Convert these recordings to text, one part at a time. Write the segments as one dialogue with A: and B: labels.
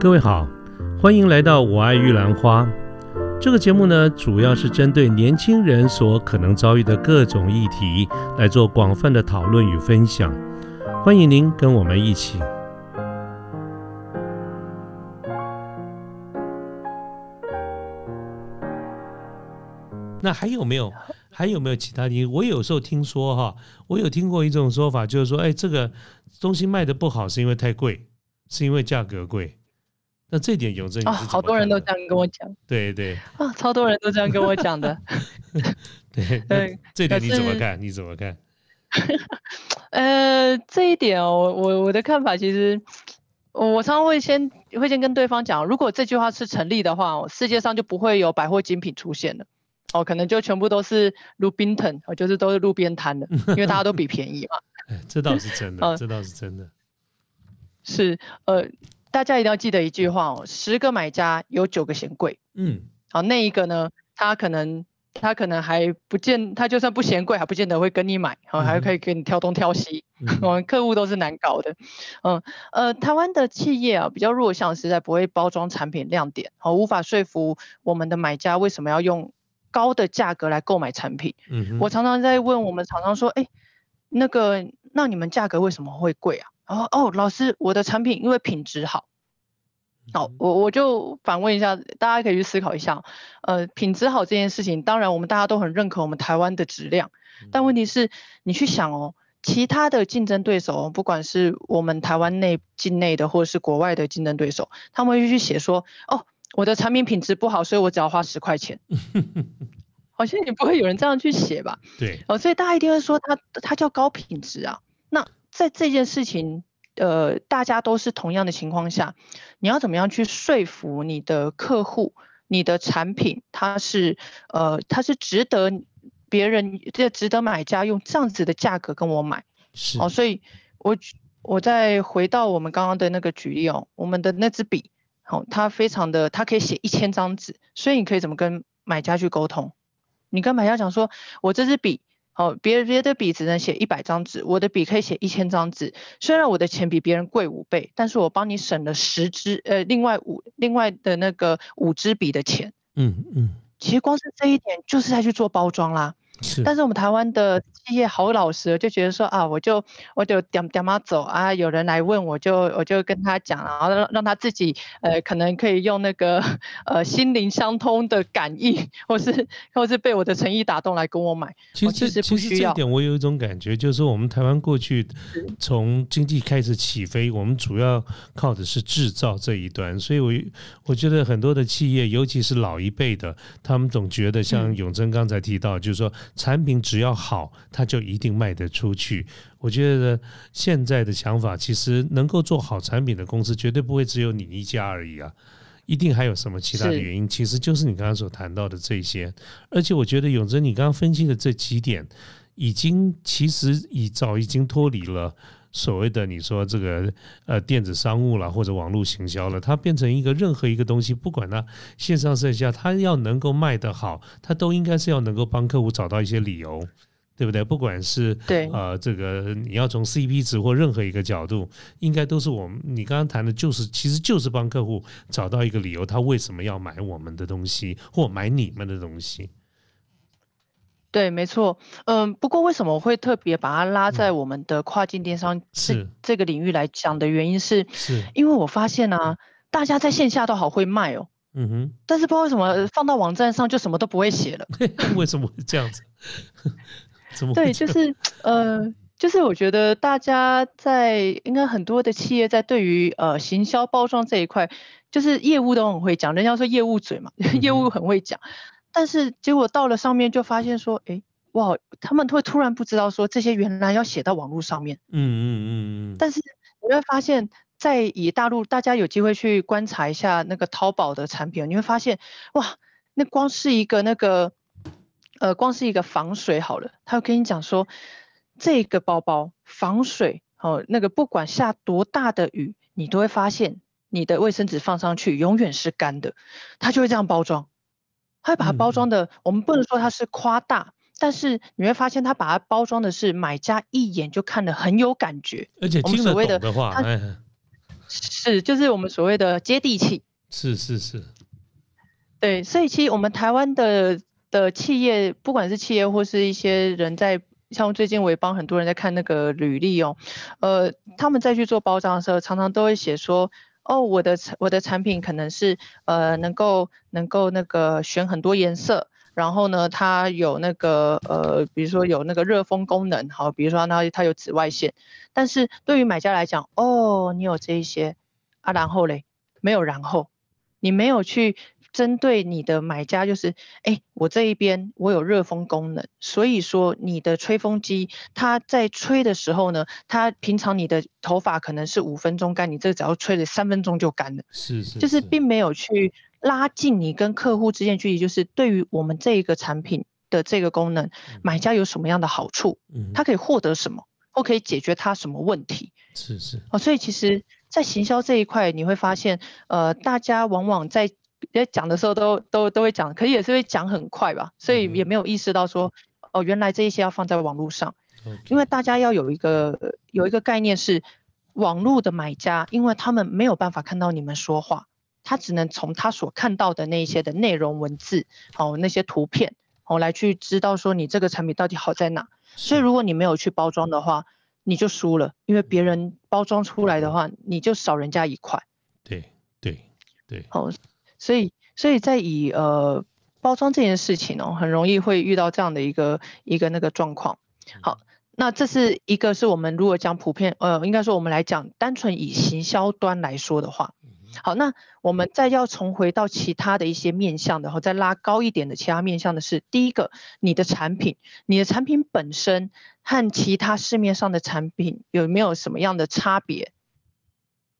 A: 各位好，欢迎来到我爱玉兰花。这个节目呢，主要是针对年轻人所可能遭遇的各种议题来做广泛的讨论与分享。欢迎您跟我们一起。那还有没有？还有没有其他的？我有时候听说哈，我有听过一种说法，就是说，哎，这个东西卖的不好是因为太贵，是因为价格贵。那这点永正
B: 啊，好多人都这样跟我讲。
A: 对对
B: 啊，超多人都这样跟我讲的。
A: 对 对，这点你怎么看？你怎么看？
B: 呃，这一点哦，我我的看法其实，我常常会先会先跟对方讲，如果这句话是成立的话，世界上就不会有百货精品出现了。哦，可能就全部都是路边摊，就是都是路边摊的，因为大家都比便宜嘛。
A: 这倒是真的，这倒是真的。
B: 是呃。大家一定要记得一句话哦，十个买家有九个嫌贵。嗯，好，那一个呢，他可能他可能还不见，他就算不嫌贵，还不见得会跟你买，好，还可以给你挑东挑西。我们 客户都是难搞的。嗯，呃，台湾的企业啊比较弱项，实在不会包装产品亮点，好，无法说服我们的买家为什么要用高的价格来购买产品。嗯，我常常在问我们厂商说，哎，那个，那你们价格为什么会贵啊？哦哦，老师，我的产品因为品质好，好，我我就反问一下，大家可以去思考一下，呃，品质好这件事情，当然我们大家都很认可我们台湾的质量，但问题是，你去想哦，其他的竞争对手，不管是我们台湾内境内的，或者是国外的竞争对手，他们会去写说，哦，我的产品品质不好，所以我只要花十块钱，好像也不会有人这样去写吧？
A: 对，
B: 哦，所以大家一定会说，它它叫高品质啊，那。在这件事情，呃，大家都是同样的情况下，你要怎么样去说服你的客户，你的产品它是，呃，它是值得别人，这值得买家用这样子的价格跟我买。
A: 是。
B: 哦，所以我我再回到我们刚刚的那个举例哦，我们的那支笔，好，它非常的，它可以写一千张纸，所以你可以怎么跟买家去沟通？你跟买家讲说，我这支笔。哦，别别的笔只能写一百张纸，我的笔可以写一千张纸。虽然我的钱比别人贵五倍，但是我帮你省了十支，呃，另外五另外的那个五支笔的钱。嗯嗯，其实光是这一点就是在去做包装啦。但是我们台湾的企业好老实，就觉得说啊，我就我就点点嘛走啊，有人来问我就我就跟他讲，然后让让他自己呃可能可以用那个呃心灵相通的感应，或是或是被我的诚意打动来跟我买。
A: 其实其实这一点我有一种感觉，就是我们台湾过去从经济开始起飞，我们主要靠的是制造这一端，所以我我觉得很多的企业，尤其是老一辈的，他们总觉得像永贞刚才提到，就是说。产品只要好，它就一定卖得出去。我觉得现在的想法，其实能够做好产品的公司，绝对不会只有你一家而已啊，一定还有什么其他的原因。其实就是你刚刚所谈到的这些。而且我觉得永贞，你刚刚分析的这几点，已经其实已早已经脱离了。所谓的你说这个呃电子商务了或者网络行销了，它变成一个任何一个东西，不管它线上线下，它要能够卖得好，它都应该是要能够帮客户找到一些理由，对不对？不管是
B: 对
A: 呃这个你要从 CP 值或任何一个角度，应该都是我们你刚刚谈的就是其实就是帮客户找到一个理由，他为什么要买我们的东西或买你们的东西。
B: 对，没错，嗯，不过为什么我会特别把它拉在我们的跨境电商这这个领域来讲的原因是，
A: 是
B: 因为我发现啊，大家在线下都好会卖哦，嗯哼，但是不知道为什么放到网站上就什么都不会写了，
A: 为什么会这样子？怎么？
B: 对，就是呃，就是我觉得大家在应该很多的企业在对于呃行销包装这一块，就是业务都很会讲，人家说业务嘴嘛，业务很会讲。但是结果到了上面就发现说，哎，哇，他们会突然不知道说这些原来要写到网络上面。嗯嗯嗯嗯。但是你会发现，在以大陆大家有机会去观察一下那个淘宝的产品，你会发现，哇，那光是一个那个，呃，光是一个防水好了，他会跟你讲说，这个包包防水，哦，那个不管下多大的雨，你都会发现你的卫生纸放上去永远是干的，他就会这样包装。他会把它包装的，我们不能说它是夸大，但是你会发现他把它包装的是买家一眼就看得很有感觉，
A: 而且听得懂的话，
B: 是，就是我们所谓的接地气。
A: 是是是。
B: 对，所以其实我们台湾的的企业，不管是企业或是一些人在，像最近我也帮很多人在看那个履历哦，呃，他们在去做包装的时候，常常都会写说，哦，我的我的产品可能是呃能够能够那个选很多颜色。然后呢，它有那个呃，比如说有那个热风功能，好，比如说它它有紫外线。但是对于买家来讲，哦，你有这一些啊，然后嘞，没有然后，你没有去针对你的买家，就是哎，我这一边我有热风功能，所以说你的吹风机它在吹的时候呢，它平常你的头发可能是五分钟干，你这只要吹了三分钟就干了，
A: 是是，
B: 就是并没有去。拉近你跟客户之间距离，就是对于我们这一个产品的这个功能，买家有什么样的好处？嗯，他可以获得什么，或可以解决他什么问题？
A: 是是
B: 哦，所以其实，在行销这一块，你会发现，呃，大家往往在在讲的时候都都都会讲，可是也是会讲很快吧，所以也没有意识到说，哦，原来这一些要放在网络上，因为大家要有一个有一个概念是，网络的买家，因为他们没有办法看到你们说话。他只能从他所看到的那些的内容文字，哦，那些图片，哦，来去知道说你这个产品到底好在哪。所以如果你没有去包装的话，你就输了，因为别人包装出来的话，你就少人家一块。
A: 对对对。
B: 哦，所以所以在以呃包装这件事情哦，很容易会遇到这样的一个一个那个状况。好，那这是一个是我们如果讲普遍，呃，应该说我们来讲单纯以行销端来说的话。好，那我们再要重回到其他的一些面向，然后再拉高一点的其他面向的是，第一个，你的产品，你的产品本身和其他市面上的产品有没有什么样的差别？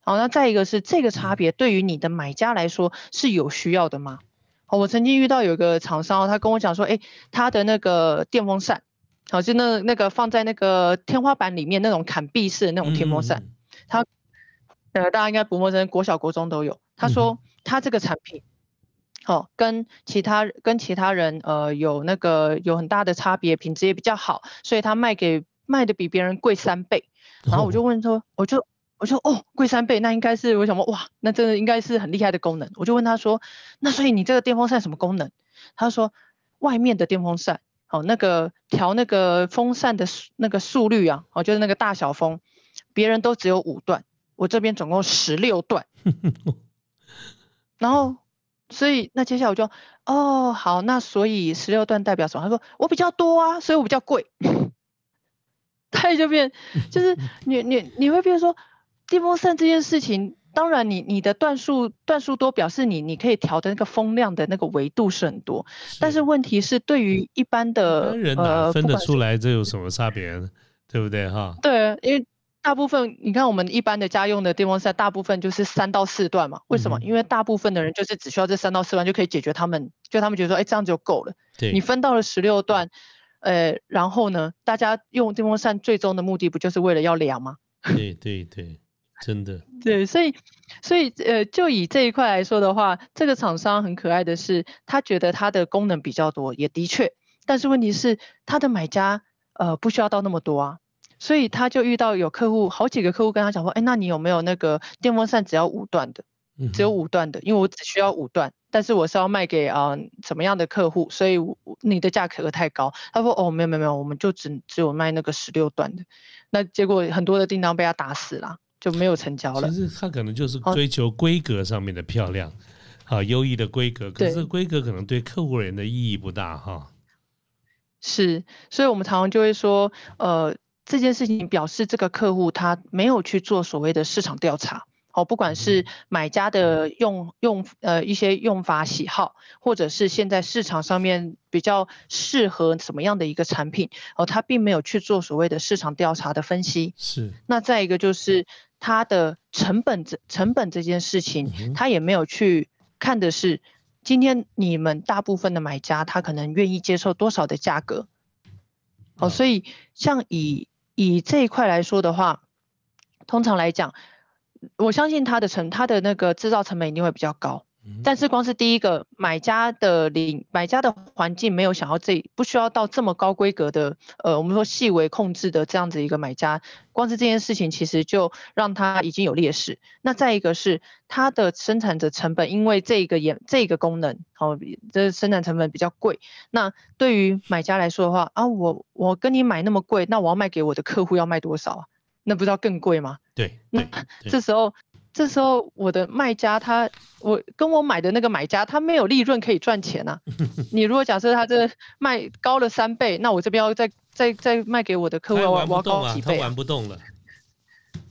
B: 好，那再一个是这个差别对于你的买家来说是有需要的吗？好，我曾经遇到有个厂商，他跟我讲说，哎，他的那个电风扇，好，就那那个放在那个天花板里面那种砍壁式的那种电风扇，他。呃，大家应该不陌生，国小、国中都有。他说他这个产品，哦，跟其他跟其他人呃有那个有很大的差别，品质也比较好，所以他卖给卖的比别人贵三倍。然后我就问说，我就我说哦，贵三倍，那应该是我想说哇，那真的应该是很厉害的功能。我就问他说，那所以你这个电风扇什么功能？他说外面的电风扇，哦，那个调那个风扇的那个速率啊，哦，就是那个大小风，别人都只有五段。我这边总共十六段，然后，所以那接下来我就，哦，好，那所以十六段代表什么？他说我比较多啊，所以我比较贵。他就变，就是你你你会变说，电风扇这件事情，当然你你的段数段数多，表示你你可以调的那个风量的那个维度是很多，但是问题是对于一般的
A: 人哪分得出来这有什么差别？对不对哈？
B: 对，因为。大部分你看，我们一般的家用的电风扇，大部分就是三到四段嘛。为什么？因为大部分的人就是只需要这三到四段就可以解决他们，就他们觉得说，哎，这样就够了。
A: 对。
B: 你分到了十六段，呃，然后呢，大家用电风扇最终的目的不就是为了要凉吗？
A: 对对对，真的。
B: 对，所以所以呃，就以这一块来说的话，这个厂商很可爱的是，他觉得它的功能比较多，也的确，但是问题是他的买家呃不需要到那么多啊。所以他就遇到有客户，好几个客户跟他讲说，哎，那你有没有那个电风扇只要五段的，只有五段的，因为我只需要五段，但是我是要卖给啊什么样的客户，所以你的价格太高。他说，哦，没有没有没有，我们就只只有卖那个十六段的。那结果很多的订单被他打死了，就没有成交了。
A: 其实他可能就是追求规格上面的漂亮，好优异的规格，可是规格可能对客户人的意义不大哈。
B: 是，所以我们常常就会说，呃。这件事情表示这个客户他没有去做所谓的市场调查，哦，不管是买家的用用呃一些用法喜好，或者是现在市场上面比较适合什么样的一个产品，哦，他并没有去做所谓的市场调查的分析。
A: 是。
B: 那再一个就是他的成本这成本这件事情，他也没有去看的是今天你们大部分的买家他可能愿意接受多少的价格。哦，所以像以以这一块来说的话，通常来讲，我相信它的成它的那个制造成本一定会比较高。但是光是第一个买家的领买家的环境没有想要这不需要到这么高规格的呃我们说细微控制的这样子一个买家，光是这件事情其实就让他已经有劣势。那再一个是它的生产者成本，因为这个也这个功能哦，这生产成本比较贵。那对于买家来说的话啊，我我跟你买那么贵，那我要卖给我的客户要卖多少啊？那不知道更贵吗？
A: 对，
B: 那这时候。这时候我的卖家他，我跟我买的那个买家他没有利润可以赚钱啊。你如果假设他这卖高了三倍，那我这边要再再再卖给我的客户，我要高几倍，
A: 他玩不动了。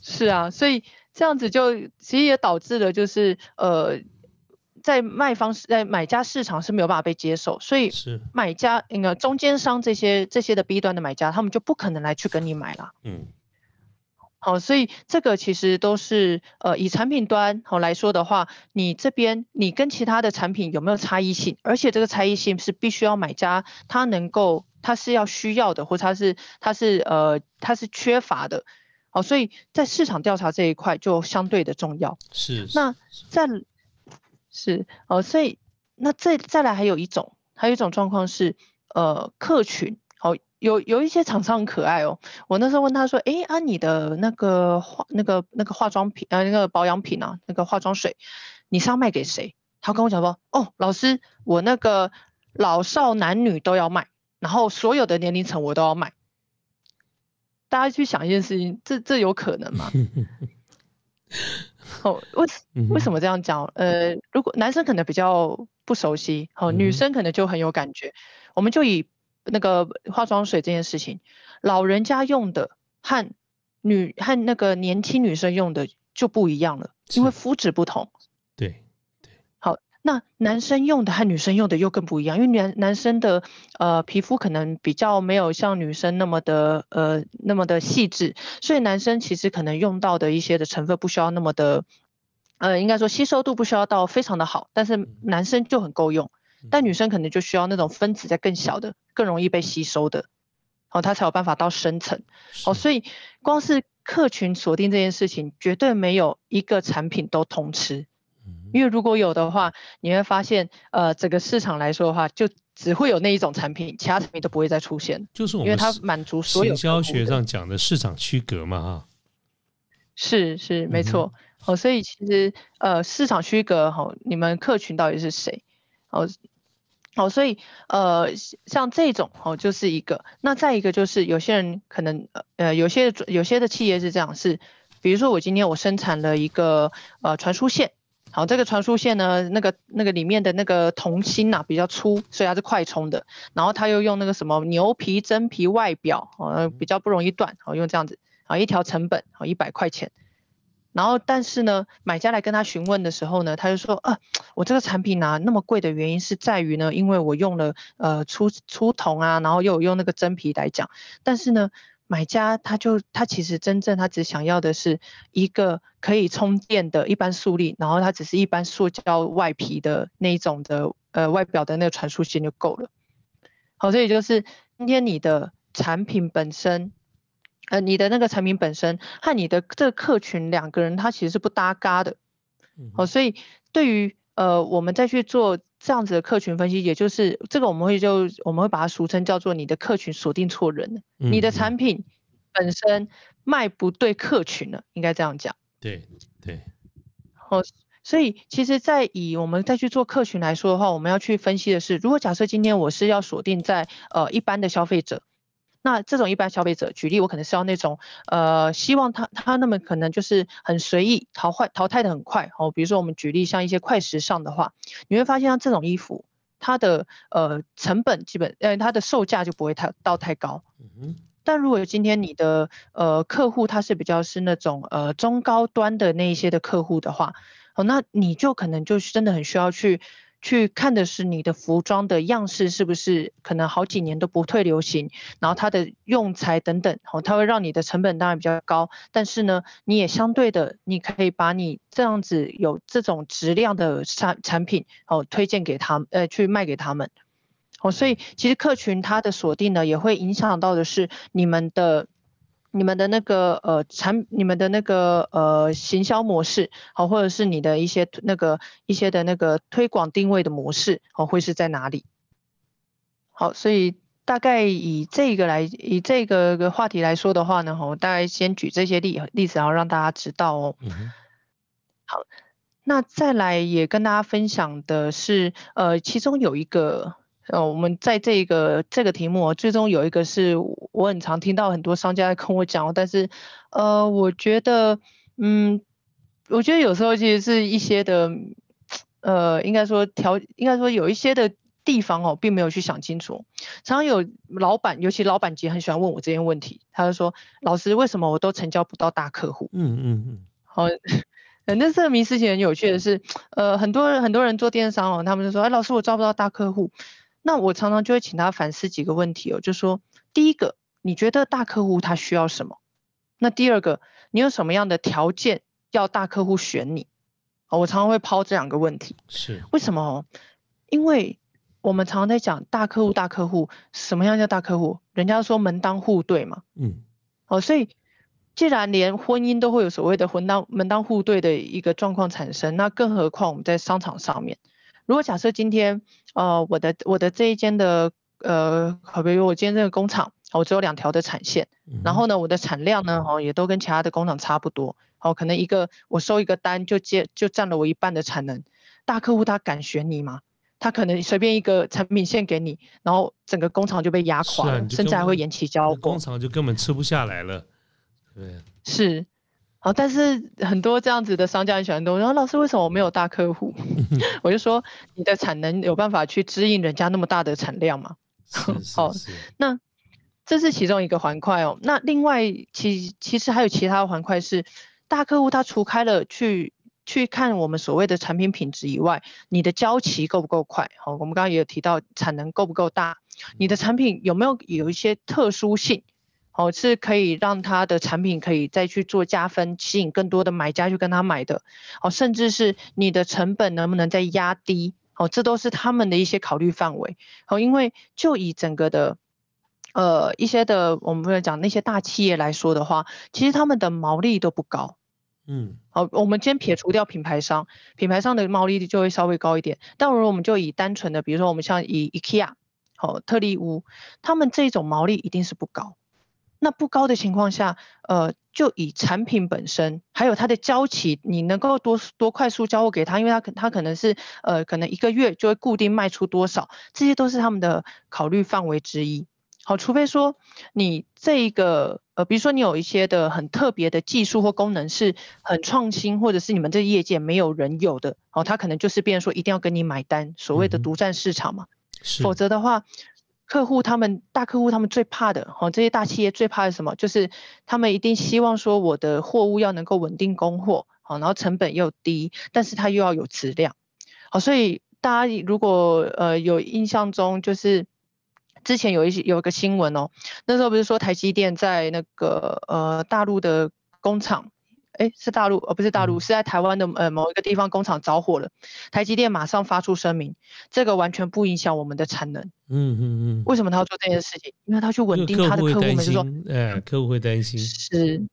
B: 是啊，所以这样子就其实也导致了就是呃，在卖方在买家市场是没有办法被接受，所以是买家那个中间商这些这些的 B 端的买家，他们就不可能来去跟你买了。嗯。好，所以这个其实都是呃，以产品端好来说的话，你这边你跟其他的产品有没有差异性？而且这个差异性是必须要买家他能够，他是要需要的，或他是他是呃他是缺乏的。好，所以在市场调查这一块就相对的重要。
A: 是。
B: 那再是呃，所以那再再来还有一种，还有一种状况是呃，客群。有有一些厂商很可爱哦，我那时候问他说，哎啊，你的那个化那个那个化妆品呃那个保养品啊，那个化妆水，你是要卖给谁？他跟我讲说，哦，老师，我那个老少男女都要卖，然后所有的年龄层我都要卖。大家去想一件事情，这这有可能吗？哦，为 为什么这样讲？呃，如果男生可能比较不熟悉，哦，女生可能就很有感觉，我们就以。那个化妆水这件事情，老人家用的和女和那个年轻女生用的就不一样了，因为肤质不同。
A: 对对。
B: 好，那男生用的和女生用的又更不一样，因为男男生的呃皮肤可能比较没有像女生那么的呃那么的细致，所以男生其实可能用到的一些的成分不需要那么的呃应该说吸收度不需要到非常的好，但是男生就很够用。但女生可能就需要那种分子在更小的、更容易被吸收的，哦，它才有办法到深层。哦，所以光是客群锁定这件事情，绝对没有一个产品都通吃。因为如果有的话，你会发现，呃，整个市场来说的话，就只会有那一种产品，其他产品都不会再出现。
A: 就是我
B: 们因为它满足所有。
A: 学上讲的市场区隔嘛，哈。
B: 是是没错。哦，所以其实呃，市场区隔，哈，你们客群到底是谁？哦。哦，所以呃，像这种哦，就是一个。那再一个就是有些人可能呃，有些有些的企业是这样，是比如说我今天我生产了一个呃传输线，好，这个传输线呢，那个那个里面的那个铜芯呐比较粗，所以它是快充的。然后它又用那个什么牛皮真皮外表，呃，比较不容易断，好用这样子，好一条成本好一百块钱。然后，但是呢，买家来跟他询问的时候呢，他就说，啊，我这个产品呢那么贵的原因是在于呢，因为我用了呃粗粗铜啊，然后又用那个真皮来讲。但是呢，买家他就他其实真正他只想要的是一个可以充电的一般速力，然后它只是一般塑胶外皮的那一种的呃外表的那个传输线就够了。好，所以就是今天你的产品本身。呃，你的那个产品本身和你的这个客群两个人，他其实是不搭嘎的，哦，所以对于呃，我们再去做这样子的客群分析，也就是这个我们会就我们会把它俗称叫做你的客群锁定错人你的产品本身卖不对客群了，应该这样讲。
A: 对对。
B: 哦，所以其实，在以我们再去做客群来说的话，我们要去分析的是，如果假设今天我是要锁定在呃一般的消费者。那这种一般消费者，举例我可能是要那种，呃，希望他他那么可能就是很随意淘换淘汰的很快哦。比如说我们举例像一些快时尚的话，你会发现像这种衣服，它的呃成本基本呃它的售价就不会太到太高。嗯但如果今天你的呃客户他是比较是那种呃中高端的那一些的客户的话，哦，那你就可能就真的很需要去。去看的是你的服装的样式是不是可能好几年都不退流行，然后它的用材等等，哦，它会让你的成本当然比较高，但是呢，你也相对的，你可以把你这样子有这种质量的产产品，哦，推荐给他们，呃，去卖给他们，哦，所以其实客群它的锁定呢，也会影响到的是你们的你们的那个呃产，你们的那个呃行销模式，好，或者是你的一些那个一些的那个推广定位的模式，好，会是在哪里？好，所以大概以这个来以这个个话题来说的话呢，我大概先举这些例例子，然后让大家知道哦。好，那再来也跟大家分享的是，呃，其中有一个。呃，我们在这个这个题目，最终有一个是我很常听到很多商家跟我讲，但是，呃，我觉得，嗯，我觉得有时候其实是一些的，呃，应该说条，应该说有一些的地方哦，并没有去想清楚。常常有老板，尤其老板级很喜欢问我这些问题，他就说，老师为什么我都成交不到大客户？嗯嗯嗯。好，反正这个迷思其实很有趣的是，呃，很多人很多人做电商哦，他们就说，哎，老师我招不到大客户。那我常常就会请他反思几个问题哦，就说第一个，你觉得大客户他需要什么？那第二个，你有什么样的条件要大客户选你？哦，我常常会抛这两个问题。
A: 是
B: 为什么？因为我们常常在讲大客户，大客户什么样叫大客户？人家说门当户对嘛。嗯。哦，所以既然连婚姻都会有所谓的门当门当户对的一个状况产生，那更何况我们在商场上面？如果假设今天，呃，我的我的这一间的，呃，好比如我今天这个工厂，我只有两条的产线，然后呢，我的产量呢，哦，也都跟其他的工厂差不多，哦，可能一个我收一个单就接就占了我一半的产能，大客户他敢选你吗？他可能随便一个产品线给你，然后整个工厂就被压垮了，甚至还会延期交货，
A: 工厂就根本吃不下来了，对，
B: 是。好，但是很多这样子的商家很喜欢问我，然后老师为什么我没有大客户？我就说你的产能有办法去支应人家那么大的产量吗？
A: 好，
B: 那这是其中一个环块哦。那另外其其实还有其他环块是大客户他除开了去去看我们所谓的产品品质以外，你的交期够不够快？好，我们刚刚也有提到产能够不够大，你的产品有没有有一些特殊性？哦，是可以让他的产品可以再去做加分，吸引更多的买家去跟他买的。哦，甚至是你的成本能不能再压低？哦，这都是他们的一些考虑范围。哦，因为就以整个的，呃，一些的我们不能讲那些大企业来说的话，其实他们的毛利都不高。嗯，好，我们先撇除掉品牌商，品牌商的毛利就会稍微高一点。但如果我们就以单纯的，比如说我们像以 IKEA，哦，特利屋，他们这种毛利一定是不高。那不高的情况下，呃，就以产品本身，还有它的交期，你能够多多快速交货给他，因为他可他可能是呃，可能一个月就会固定卖出多少，这些都是他们的考虑范围之一。好，除非说你这一个呃，比如说你有一些的很特别的技术或功能是很创新，或者是你们这业界没有人有的，哦，他可能就是变说一定要跟你买单，所谓的独占市场嘛。否则的话。客户他们大客户他们最怕的哦，这些大企业最怕的什么？就是他们一定希望说我的货物要能够稳定供货，好，然后成本又低，但是它又要有质量，好，所以大家如果呃有印象中，就是之前有一些有一个新闻哦，那时候不是说台积电在那个呃大陆的工厂。哎，是大陆，而不是大陆，是在台湾的呃某一个地方工厂着火了，台积电马上发出声明，这个完全不影响我们的产能。嗯嗯嗯。为什么他要做这件事情？因为他去稳定他的客户们，就说，
A: 哎，客户会担心。
B: 是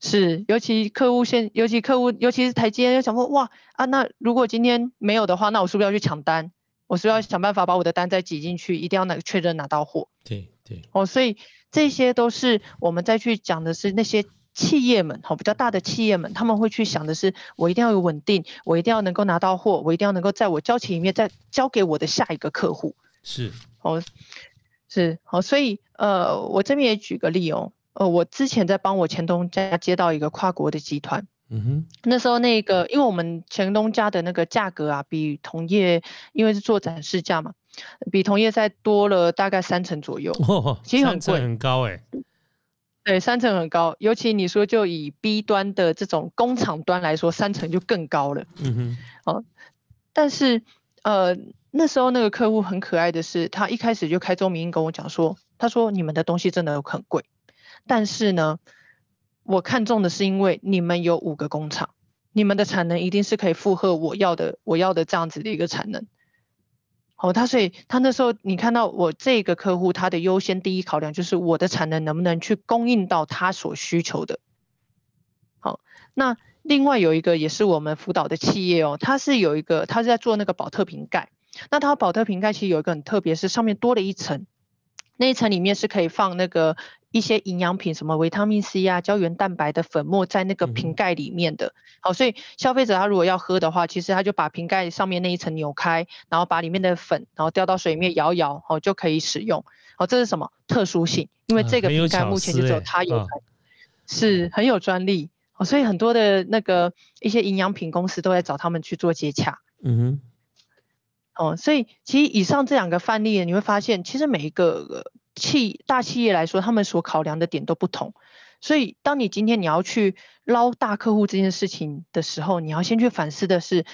B: 是，尤其客户现，尤其客户，尤其是台积电，就想说，哇啊，那如果今天没有的话，那我是不是要去抢单？我是不是要想办法把我的单再挤进去，一定要那个确认拿到货。
A: 对对。
B: 哦，所以这些都是我们再去讲的是那些。企业们，好比较大的企业们，他们会去想的是，我一定要有稳定，我一定要能够拿到货，我一定要能够在我交期里面再交给我的下一个客户。
A: 是，
B: 哦，是，好，所以，呃，我这边也举个例哦，呃，我之前在帮我前东家接到一个跨国的集团，嗯哼，那时候那个，因为我们前东家的那个价格啊，比同业，因为是做展示价嘛，比同业再多了大概三成左右，其实很贵，
A: 很高哎。
B: 对，三层很高，尤其你说就以 B 端的这种工厂端来说，三层就更高了。嗯哼，哦，但是呃那时候那个客户很可爱的是，他一开始就开宗明义跟我讲说，他说你们的东西真的很贵，但是呢，我看中的是因为你们有五个工厂，你们的产能一定是可以负荷我要的我要的这样子的一个产能。哦，他所以他那时候你看到我这个客户，他的优先第一考量就是我的产能能不能去供应到他所需求的。好，那另外有一个也是我们辅导的企业哦，他是有一个，他是在做那个保特瓶盖。那他保特瓶盖其实有一个很特别，是上面多了一层，那一层里面是可以放那个。一些营养品，什么维他命 C 啊、胶原蛋白的粉末在那个瓶盖里面的。好，所以消费者他如果要喝的话，其实他就把瓶盖上面那一层扭开，然后把里面的粉，然后掉到水里面摇摇，哦，就可以使用。好，这是什么特殊性？因为这个瓶盖目前就只有它有，是很有专利。哦，所以很多的那个一些营养品公司都在找他们去做接洽。嗯哼。哦，所以其实以上这两个范例，你会发现，其实每一个。企大企业来说，他们所考量的点都不同，所以当你今天你要去捞大客户这件事情的时候，你要先去反思的是，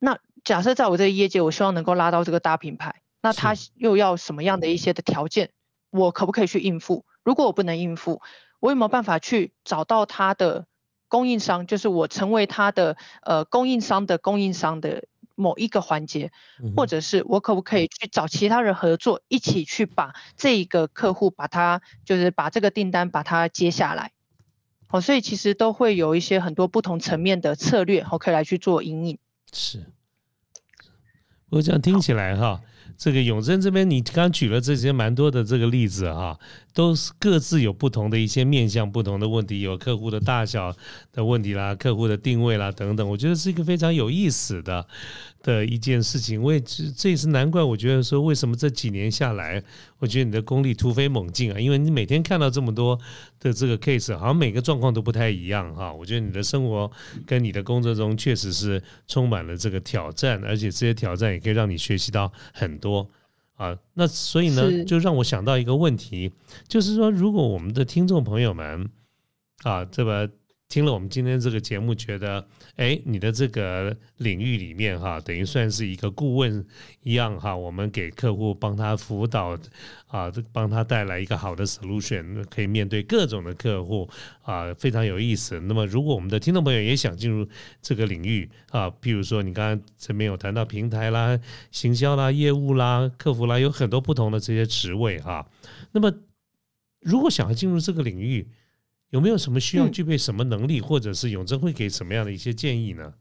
B: 那假设在我这个业界，我希望能够拉到这个大品牌，那他又要什么样的一些的条件，我可不可以去应付？如果我不能应付，我有没有办法去找到他的供应商，就是我成为他的呃供应商的供应商的。某一个环节，或者是我可不可以去找其他人合作，一起去把这一个客户把它就是把这个订单把它接下来，哦，所以其实都会有一些很多不同层面的策略，可以来去做引领。
A: 是，我这样听起来哈。这个永贞这边，你刚举了这些蛮多的这个例子哈，都是各自有不同的一些面向、不同的问题，有客户的大小的问题啦，客户的定位啦等等，我觉得是一个非常有意思的。的一件事情，为这这也是难怪。我觉得说，为什么这几年下来，我觉得你的功力突飞猛进啊？因为你每天看到这么多的这个 case，好像每个状况都不太一样哈。我觉得你的生活跟你的工作中确实是充满了这个挑战，而且这些挑战也可以让你学习到很多啊。那所以呢，就让我想到一个问题，就是说，如果我们的听众朋友们啊，这个。听了我们今天这个节目，觉得哎，你的这个领域里面哈，等于算是一个顾问一样哈，我们给客户帮他辅导啊，帮他带来一个好的 solution，可以面对各种的客户啊，非常有意思。那么，如果我们的听众朋友也想进入这个领域啊，譬如说你刚刚这边有谈到平台啦、行销啦、业务啦、客服啦，有很多不同的这些职位哈。那么，如果想要进入这个领域，有没有什么需要具备什么能力，或者是永贞会给什么样的一些建议呢？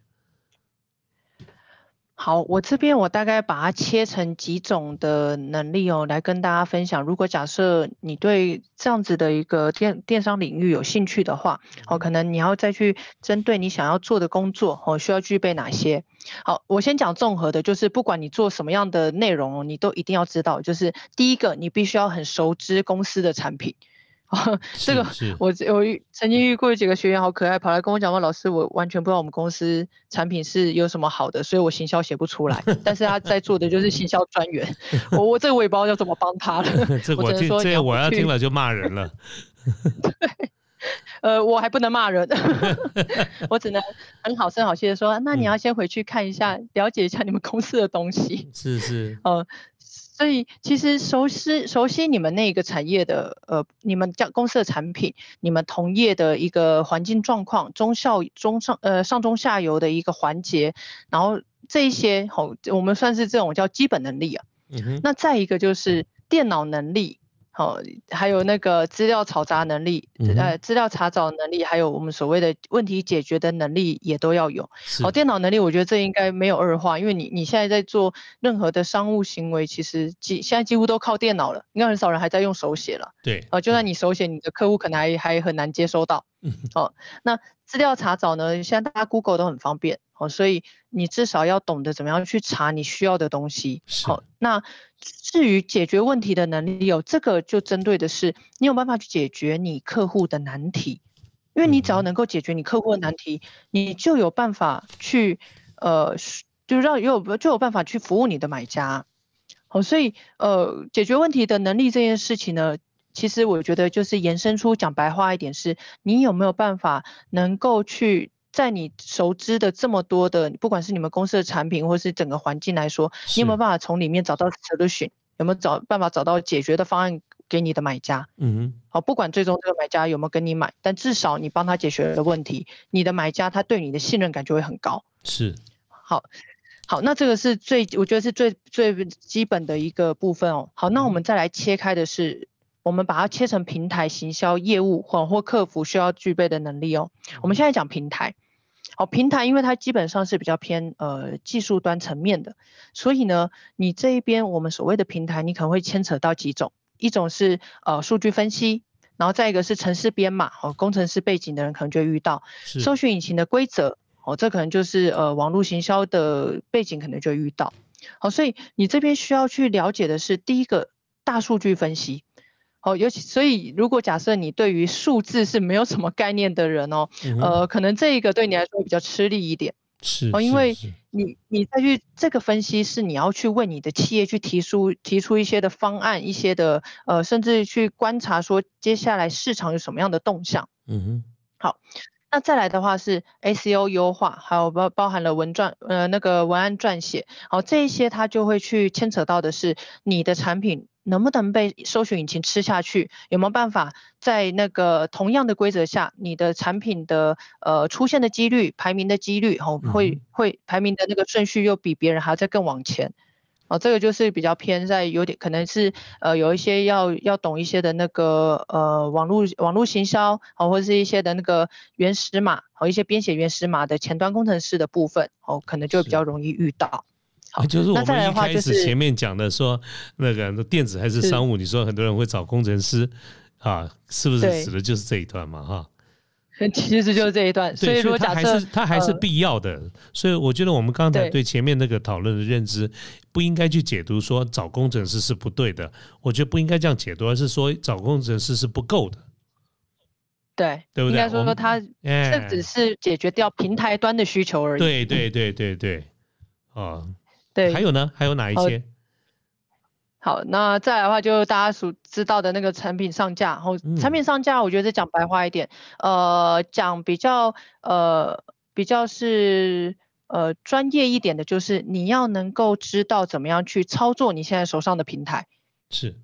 B: 好，我这边我大概把它切成几种的能力哦，来跟大家分享。如果假设你对这样子的一个电电商领域有兴趣的话，哦，可能你要再去针对你想要做的工作哦，需要具备哪些？好，我先讲综合的，就是不管你做什么样的内容，你都一定要知道，就是第一个，你必须要很熟知公司的产品。这个我我曾经遇过几个学员好可爱，跑来跟我讲说：“老师，我完全不知道我们公司产品是有什么好的，所以我行销写不出来。但是他在做的就是行销专员，我我这个我也不知道要怎么帮他了。
A: 这我听这我要听了就骂人了。
B: 对，呃，我还不能骂人，我只能很好声好气的说：那你要先回去看一下，了解一下你们公司的东西。
A: 是是，
B: 呃。所以其实熟悉熟悉你们那个产业的呃，你们家公司的产品，你们同业的一个环境状况，中效中上呃上中下游的一个环节，然后这一些好，我们算是这种叫基本能力啊。嗯哼。那再一个就是电脑能力。好，还有那个资料炒杂能力，呃，资料查找能力，还有我们所谓的问题解决的能力也都要有。好，电脑能力，我觉得这应该没有二话，因为你你现在在做任何的商务行为，其实几现在几乎都靠电脑了，应该很少人还在用手写了。
A: 对，
B: 呃，就算你手写，你的客户可能还还很难接收到。嗯，好，那资料查找呢？现在大家 Google 都很方便，哦，所以你至少要懂得怎么样去查你需要的东西。好，那至于解决问题的能力，有这个就针对的是你有办法去解决你客户的难题，因为你只要能够解决你客户的难题，你就有办法去，呃，就让有就有办法去服务你的买家。好，所以呃，解决问题的能力这件事情呢？其实我觉得就是延伸出讲白话一点，是你有没有办法能够去在你熟知的这么多的，不管是你们公司的产品或是整个环境来说，你有没有办法从里面找到 solution？有没有找办法找到解决的方案给你的买家？嗯哼。好，不管最终这个买家有没有跟你买，但至少你帮他解决了问题，你的买家他对你的信任感就会很高。
A: 是。
B: 好。好，那这个是最我觉得是最最基本的一个部分哦。好，那我们再来切开的是，我们把它切成平台行销业务或或客服需要具备的能力哦。我们现在讲平台。好，平台因为它基本上是比较偏呃技术端层面的，所以呢，你这一边我们所谓的平台，你可能会牵扯到几种，一种是呃数据分析，然后再一个是城市编码，哦，工程师背景的人可能就会遇到，搜寻引擎的规则，哦，这可能就是呃网络行销的背景可能就会遇到，好，所以你这边需要去了解的是第一个大数据分析。哦，尤其所以，如果假设你对于数字是没有什么概念的人哦，呃，可能这一个对你来说比较吃力一点。
A: 是
B: 哦，因为你你再去这个分析是你要去为你的企业去提出提出一些的方案，一些的呃，甚至去观察说接下来市场有什么样的动向。嗯哼。好，那再来的话是 SEO 优化，还有包包含了文撰呃那个文案撰写，好这一些它就会去牵扯到的是你的产品。能不能被搜索引擎吃下去？有没有办法在那个同样的规则下，你的产品的呃出现的几率、排名的几率，哦，会会排名的那个顺序又比别人还要再更往前？哦，这个就是比较偏在有点可能是呃有一些要要懂一些的那个呃网络网络行销，哦，或者是一些的那个原始码和一些编写原始码的前端工程师的部分，哦，可能就比较容易遇到。
A: 好，就是我们一开始前面讲的说那个电子还是商务，你说很多人会找工程师啊，是不是指的就是这一段嘛？哈，
B: 其实就是这一段。所以说，
A: 它还是它还是必要的。所以我觉得我们刚才对前面那个讨论的认知，不应该去解读说找工程师是不对的。我觉得不应该这样解读，而是说找工程师是不够的。
B: 对，
A: 对不对？
B: 应该说说它这只是解决掉平台端的需求而已。
A: 对对对对对，啊。
B: 对，
A: 还有呢？还有哪一些？
B: 好，那再来的话，就大家所知道的那个产品上架，然后产品上架，我觉得讲白话一点，呃，讲比较呃比较是呃专业一点的，就是你要能够知道怎么样去操作你现在手上的平台。
A: 是。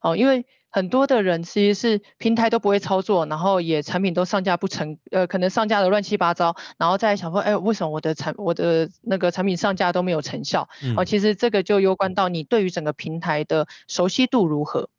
B: 哦，因为。很多的人其实是平台都不会操作，然后也产品都上架不成，呃，可能上架的乱七八糟，然后再想说，哎，为什么我的产我的那个产品上架都没有成效？哦，其实这个就攸关到你对于整个平台的熟悉度如何。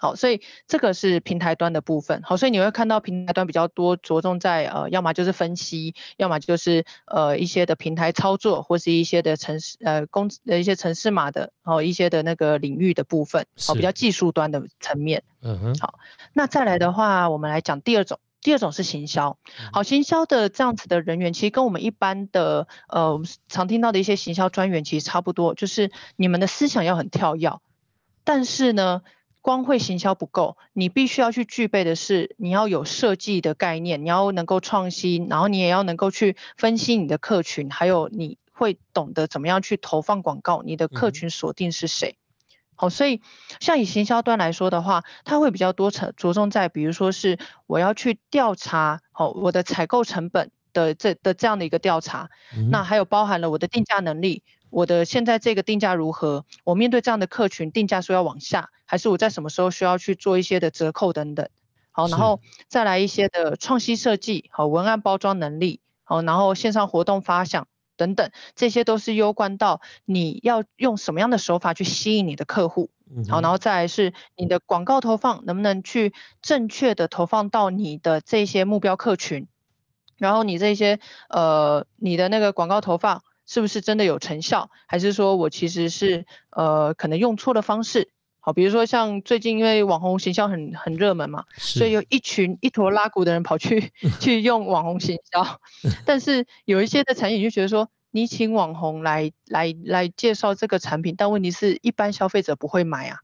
B: 好，所以这个是平台端的部分。好，所以你会看到平台端比较多着重在呃，要么就是分析，要么就是呃一些的平台操作，或是一些的城市呃公呃一些城市码的，然后一些的那个领域的部分，好，比较技术端的层面。嗯哼。好，那再来的话，我们来讲第二种，第二种是行销。好，行销的这样子的人员，其实跟我们一般的呃我们常听到的一些行销专员其实差不多，就是你们的思想要很跳跃，但是呢。光会行销不够，你必须要去具备的是，你要有设计的概念，你要能够创新，然后你也要能够去分析你的客群，还有你会懂得怎么样去投放广告，你的客群锁定是谁。好，所以像以行销端来说的话，它会比较多着着重在，比如说是我要去调查，好，我的采购成本的这的这样的一个调查，那还有包含了我的定价能力。我的现在这个定价如何？我面对这样的客群，定价说要往下，还是我在什么时候需要去做一些的折扣等等？好，然后再来一些的创新设计，好，文案包装能力，好，然后线上活动发想等等，这些都是攸关到你要用什么样的手法去吸引你的客户。好，然后再来是你的广告投放能不能去正确的投放到你的这些目标客群，然后你这些呃你的那个广告投放。是不是真的有成效，还是说我其实是呃可能用错了方式？好，比如说像最近因为网红形象很很热门嘛，所以有一群一坨拉骨的人跑去 去用网红行销，但是有一些的产品就觉得说，你请网红来来来介绍这个产品，但问题是一般消费者不会买啊。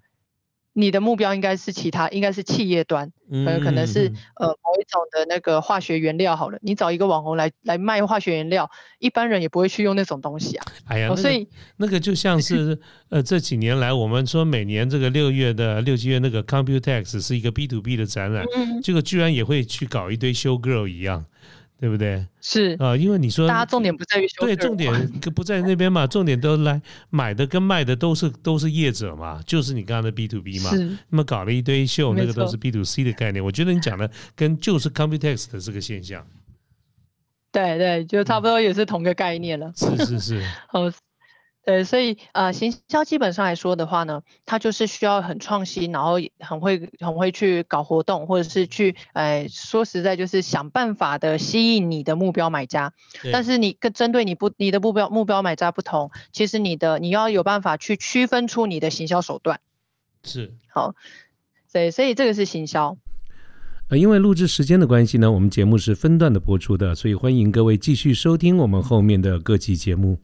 B: 你的目标应该是其他，应该是企业端，呃，可能是呃某一种的那个化学原料好了，你找一个网红来来卖化学原料，一般人也不会去用那种东西啊。
A: 哎呀，所以那个就像是 呃这几年来我们说每年这个六月的六七月那个 Computex 是一个 B to B 的展览，这个居然也会去搞一堆 Show Girl 一样。对不对？
B: 是
A: 啊，因为你说
B: 大家重点不在于
A: 对，重点不在那边嘛，重点都来买的跟卖的都是都是业者嘛，就是你刚刚的 B to B 嘛，那么搞了一堆秀，那个都是 B to C 的概念。我觉得你讲的跟就是 Computex 的这个现象。
B: 对对，就差不多也是同个概念了。
A: 是是是。
B: 哦。对，所以呃，行销基本上来说的话呢，它就是需要很创新，然后很会很会去搞活动，或者是去，呃，说实在就是想办法的吸引你的目标买家。但是你跟针对你不你的目标目标买家不同，其实你的你要有办法去区分出你的行销手段。
A: 是。
B: 好，对，所以这个是行销。
A: 呃，因为录制时间的关系呢，我们节目是分段的播出的，所以欢迎各位继续收听我们后面的各期节目。